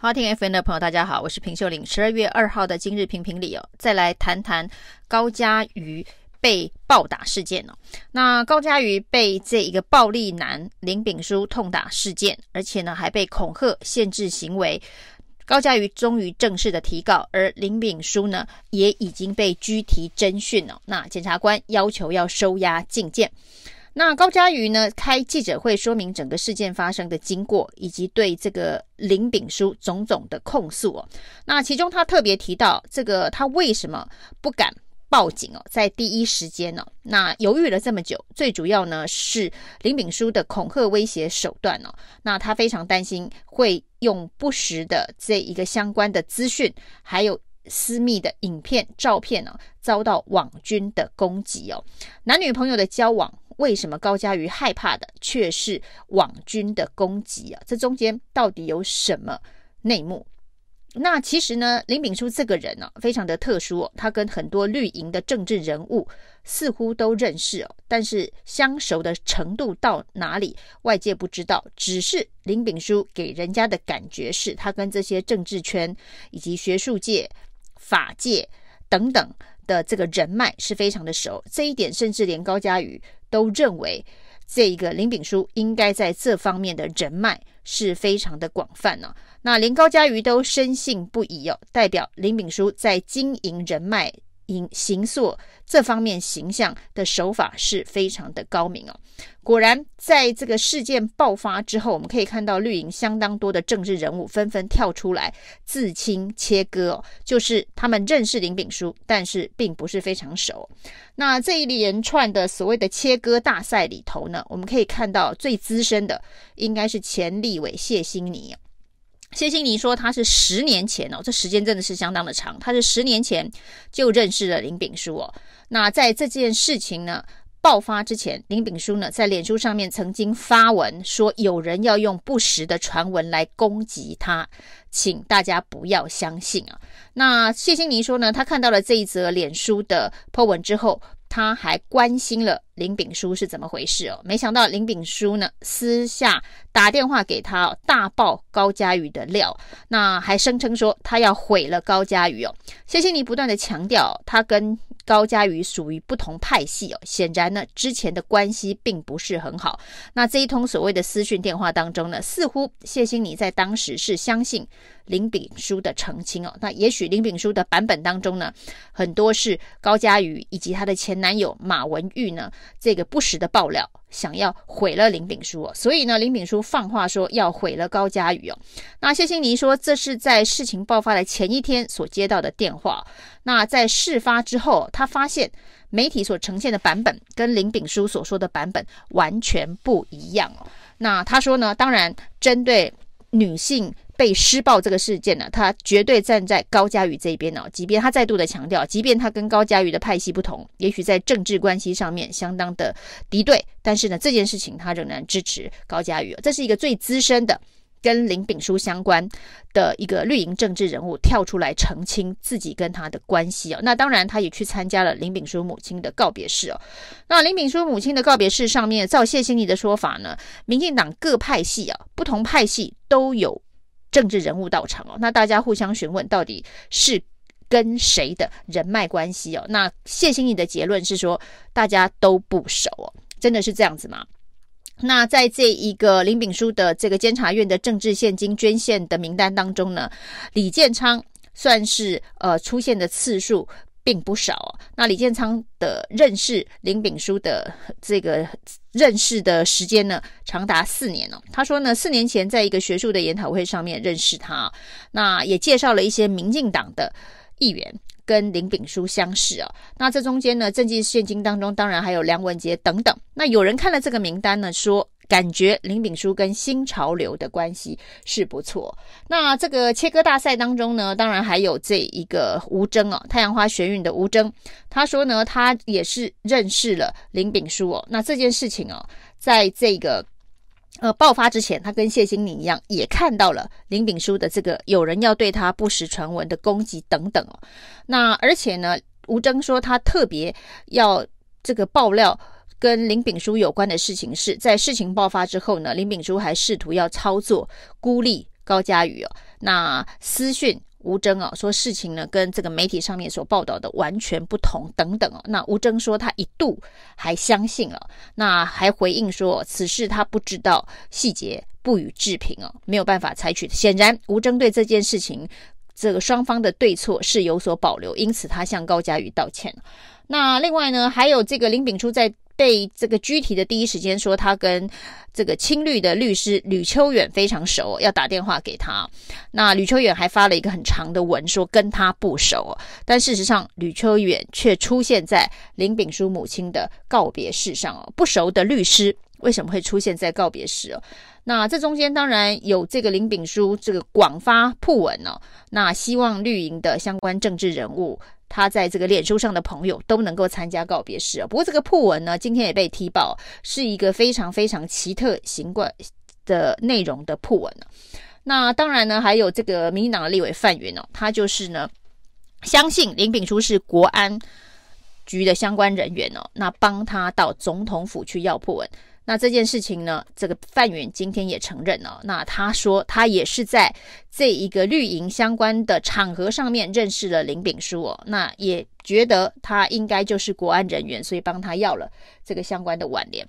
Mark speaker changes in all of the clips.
Speaker 1: 好听 FM 的朋友，大家好，我是平秀玲。十二月二号的今日评评理哦，再来谈谈高嘉瑜被暴打事件哦。那高嘉瑜被这一个暴力男林炳书痛打事件，而且呢还被恐吓、限制行为。高嘉瑜终于正式的提告，而林炳书呢也已经被拘提侦讯了。那检察官要求要收押禁见。那高嘉瑜呢开记者会说明整个事件发生的经过，以及对这个林炳书种种的控诉哦。那其中他特别提到，这个他为什么不敢报警哦，在第一时间哦，那犹豫了这么久，最主要呢是林炳书的恐吓威胁手段哦。那他非常担心会用不实的这一个相关的资讯，还有私密的影片、照片呢，遭到网军的攻击哦。男女朋友的交往。为什么高嘉瑜害怕的却是网军的攻击啊？这中间到底有什么内幕？那其实呢，林炳书这个人呢、非常的特殊哦，他跟很多绿营的政治人物似乎都认识哦，但是相熟的程度到哪里，外界不知道。只是林炳书给人家的感觉是他跟这些政治圈以及学术界、法界等等的这个人脉是非常的熟，这一点甚至连高嘉瑜。都认为这个林炳书应该在这方面的人脉是非常的广泛呢、那连高嘉瑜都深信不疑哦，代表林炳书在经营人脉。影形塑这方面形象的手法是非常的高明哦。果然，在这个事件爆发之后，我们可以看到绿营相当多的政治人物纷纷跳出来自清切割哦，就是他们认识林炳书，但是并不是非常熟。那这一连串的所谓的切割大赛里头呢，我们可以看到最资深的应该是前立委谢欣妮。谢欣妮说：“他是十年前哦，这时间真的是相当的长。他是十年前就认识了林炳书哦。那在这件事情呢爆发之前，林炳书呢在脸书上面曾经发文说，有人要用不实的传闻来攻击他，请大家不要相信啊。那谢欣妮说呢，他看到了这一则脸书的 po 文之后。”他还关心了林炳书是怎么回事哦，没想到林炳书呢私下打电话给他，大爆高嘉瑜的料，那还声称说他要毁了高嘉瑜哦。谢欣妮不断的强调，他跟高嘉瑜属于不同派系哦，显然呢之前的关系并不是很好。那这一通所谓的私讯电话当中呢，似乎谢欣妮在当时是相信。林炳书的澄清哦，那也许林炳书的版本当中呢，很多是高嘉瑜以及他的前男友马文玉呢，这个不实的爆料，想要毁了林炳书哦，所以呢，林炳书放话说要毁了高嘉瑜哦。那谢欣妮说，这是在事情爆发的前一天所接到的电话。那在事发之后，他发现媒体所呈现的版本跟林炳书所说的版本完全不一样哦。那他说呢，当然针对女性。被施暴这个事件呢，她绝对站在高佳宇这边哦。即便她再度的强调，即便她跟高佳宇的派系不同，也许在政治关系上面相当的敌对，但是呢，这件事情他仍然支持高佳宇。这是一个最资深的跟林炳书相关的一个绿营政治人物跳出来澄清自己跟他的关系哦。那当然，他也去参加了林炳书母亲的告别式哦。那林炳书母亲的告别式上面，照谢欣妮的说法呢，民进党各派系啊，不同派系都有。政治人物到场哦，那大家互相询问到底是跟谁的人脉关系哦？那谢欣妮的结论是说大家都不熟哦，真的是这样子吗？那在这一个林炳书的这个监察院的政治献金捐献的名单当中呢，李建昌算是呃出现的次数。并不少。那李建昌的认识林炳书的这个认识的时间呢，长达四年哦。他说呢，四年前在一个学术的研讨会上面认识他，那也介绍了一些民进党的议员跟林炳书相识哦。那这中间呢，政绩献金当中，当然还有梁文杰等等。那有人看了这个名单呢，说。感觉林炳书跟新潮流的关系是不错。那这个切割大赛当中呢，当然还有这一个吴峥哦，太阳花学运的吴峥，他说呢，他也是认识了林炳书哦。那这件事情哦，在这个呃爆发之前，他跟谢欣妮一样，也看到了林炳书的这个有人要对他不实传闻的攻击等等哦。那而且呢，吴征说他特别要这个爆料。跟林炳书有关的事情是在事情爆发之后呢，林炳书还试图要操作孤立高佳宇哦。那私讯吴峥啊，说事情呢跟这个媒体上面所报道的完全不同等等哦。那吴峥说他一度还相信了，那还回应说此事他不知道细节，不予置评哦，没有办法采取。显然吴峥对这件事情这个双方的对错是有所保留，因此他向高嘉瑜道歉。那另外呢，还有这个林炳书在。被这个拘提的第一时间说，他跟这个青绿的律师吕秋远非常熟，要打电话给他。那吕秋远还发了一个很长的文，说跟他不熟。但事实上，吕秋远却出现在林炳书母亲的告别式上哦。不熟的律师为什么会出现在告别式哦？那这中间当然有这个林炳书这个广发訃文哦。那希望绿营的相关政治人物。他在这个脸书上的朋友都能够参加告别式啊。不过这个訃文呢，今天也被踢爆，是一个非常非常奇特形怪的内容的訃文。那当然呢，还有这个民进党的立委范云哦，他就是呢相信林炳书是国安局的相关人员哦，那帮他到总统府去要訃文。那这件事情呢，这个范云今天也承认了。那他说他也是在这一个绿营相关的场合上面认识了林炳书哦。那也觉得他应该就是国安人员，所以帮他要了这个相关的挽联。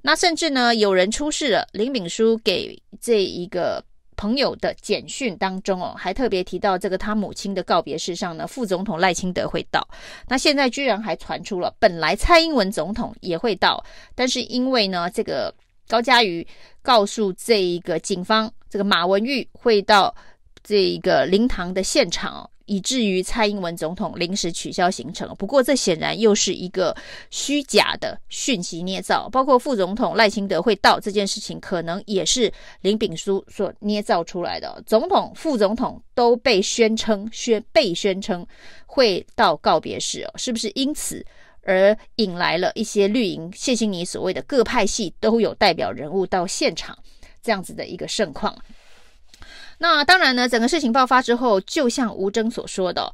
Speaker 1: 那甚至呢，有人出示了林炳书给这一个。朋友的简讯当中哦，还特别提到这个他母亲的告别式上呢，副总统赖清德会到。那现在居然还传出了，本来蔡英文总统也会到，但是因为呢，这个高嘉瑜告诉这一个警方，这个马文玉会到这一个灵堂的现场哦。以至于蔡英文总统临时取消行程。不过，这显然又是一个虚假的讯息捏造。包括副总统赖清德会到这件事情，可能也是林炳书所捏造出来的。总统、副总统都被宣称宣被宣称会到告别式哦，是不是因此而引来了一些绿营谢欣妮所谓的各派系都有代表人物到现场这样子的一个盛况？那当然呢，整个事情爆发之后，就像吴峥所说的，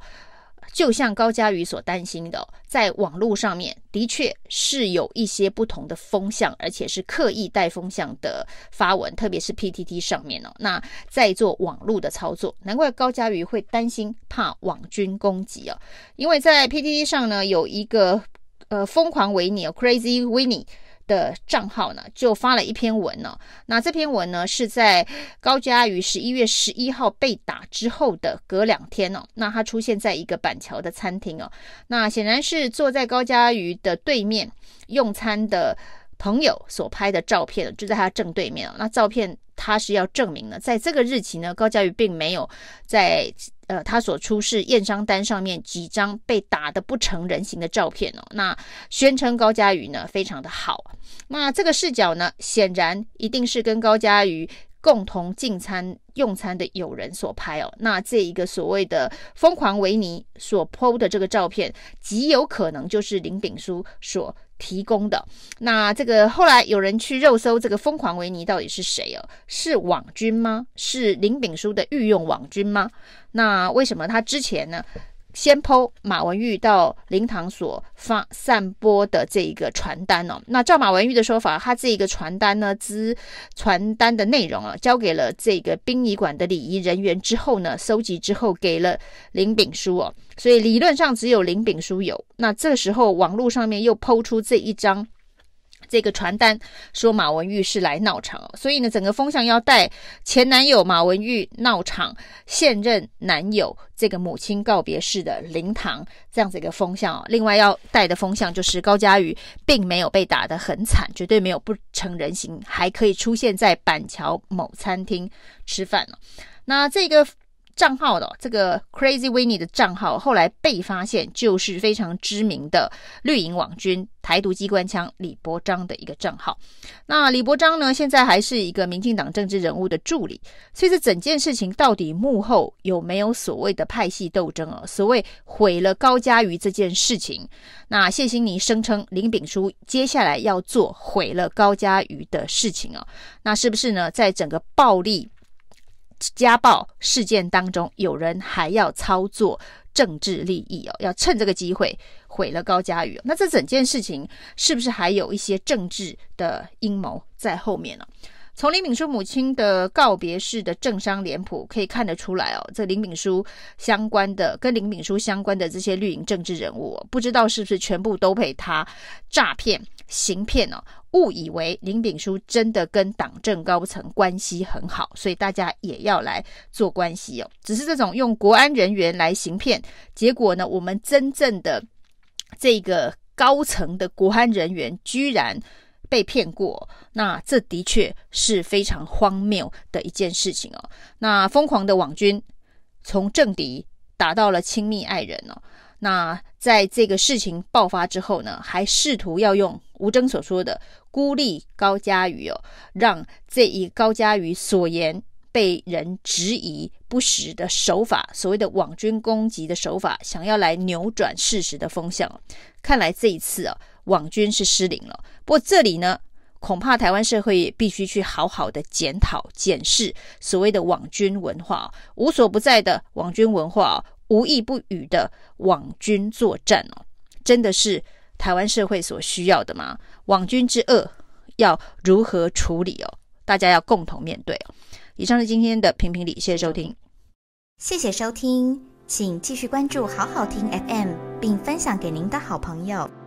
Speaker 1: 就像高嘉瑜所担心的，在网络上面的确是有一些不同的风向，而且是刻意带风向的发文，特别是 PTT 上面哦，那在做网络的操作，难怪高嘉瑜会担心怕网军攻击哦，因为在 PTT 上呢有一个呃疯狂维尼哦，Crazy Winnie。的账号呢，就发了一篇文呢。那这篇文呢，是在高嘉瑜十一月十一号被打之后的隔两天哦。那他出现在一个板桥的餐厅哦。那显然是坐在高嘉瑜的对面用餐的朋友所拍的照片，就在他正对面哦。那照片他是要证明呢，在这个日期呢，高嘉瑜并没有在。呃，他所出示验伤单上面几张被打得不成人形的照片哦，那宣称高嘉瑜呢非常的好，那这个视角呢，显然一定是跟高嘉瑜共同进餐用餐的友人所拍哦，那这一个所谓的疯狂维尼所 PO 的这个照片，极有可能就是林炳书所。提供的。那这个后来有人去肉搜这个疯狂维尼到底是谁哦？是网军吗？是林炳书的御用网军吗？那为什么他之前呢？先抛马文玉到灵堂所发散播的这一个传单哦，那照马文玉的说法，他这一个传单呢，之传单的内容啊，交给了这个殡仪馆的礼仪人员之后呢，收集之后给了林炳书哦，所以理论上只有林炳书有。那这时候网络上面又抛出这一张。这个传单说马文玉是来闹场，所以呢，整个风向要带前男友马文玉闹场，现任男友这个母亲告别式的灵堂这样子一个风向哦。另外要带的风向就是高嘉瑜并没有被打得很惨，绝对没有不成人形，还可以出现在板桥某餐厅吃饭。那这个。账号的这个 Crazy Winnie 的账号后来被发现，就是非常知名的绿营网军台独机关枪李伯章的一个账号。那李伯章呢，现在还是一个民进党政治人物的助理。所以这整件事情到底幕后有没有所谓的派系斗争啊？所谓毁了高嘉瑜这件事情，那谢欣妮声称林炳书接下来要做毁了高嘉瑜的事情啊？那是不是呢？在整个暴力家暴事件当中，有人还要操作政治利益哦，要趁这个机会毁了高嘉瑜。那这整件事情是不是还有一些政治的阴谋在后面呢？从林炳书母亲的告别式的政商脸谱可以看得出来哦，这林炳书相关的跟林炳书相关的这些绿营政治人物，不知道是不是全部都被他诈骗行骗哦，误以为林炳书真的跟党政高层关系很好，所以大家也要来做关系哦。只是这种用国安人员来行骗，结果呢，我们真正的这个高层的国安人员居然。被骗过，那这的确是非常荒谬的一件事情哦。那疯狂的网军从政敌打到了亲密爱人哦。那在这个事情爆发之后呢，还试图要用吴征所说的孤立高嘉瑜哦，让这一高嘉瑜所言被人质疑不实的手法，所谓的网军攻击的手法，想要来扭转事实的风向。看来这一次啊。网军是失灵了，不过这里呢，恐怕台湾社会也必须去好好的检讨、检视所谓的网军文化，无所不在的网军文化，无意不语的网军作战哦，真的是台湾社会所需要的吗？网军之恶要如何处理哦？大家要共同面对哦。以上是今天的评评理，谢谢收听，
Speaker 2: 谢谢收听，请继续关注好好听 FM，并分享给您的好朋友。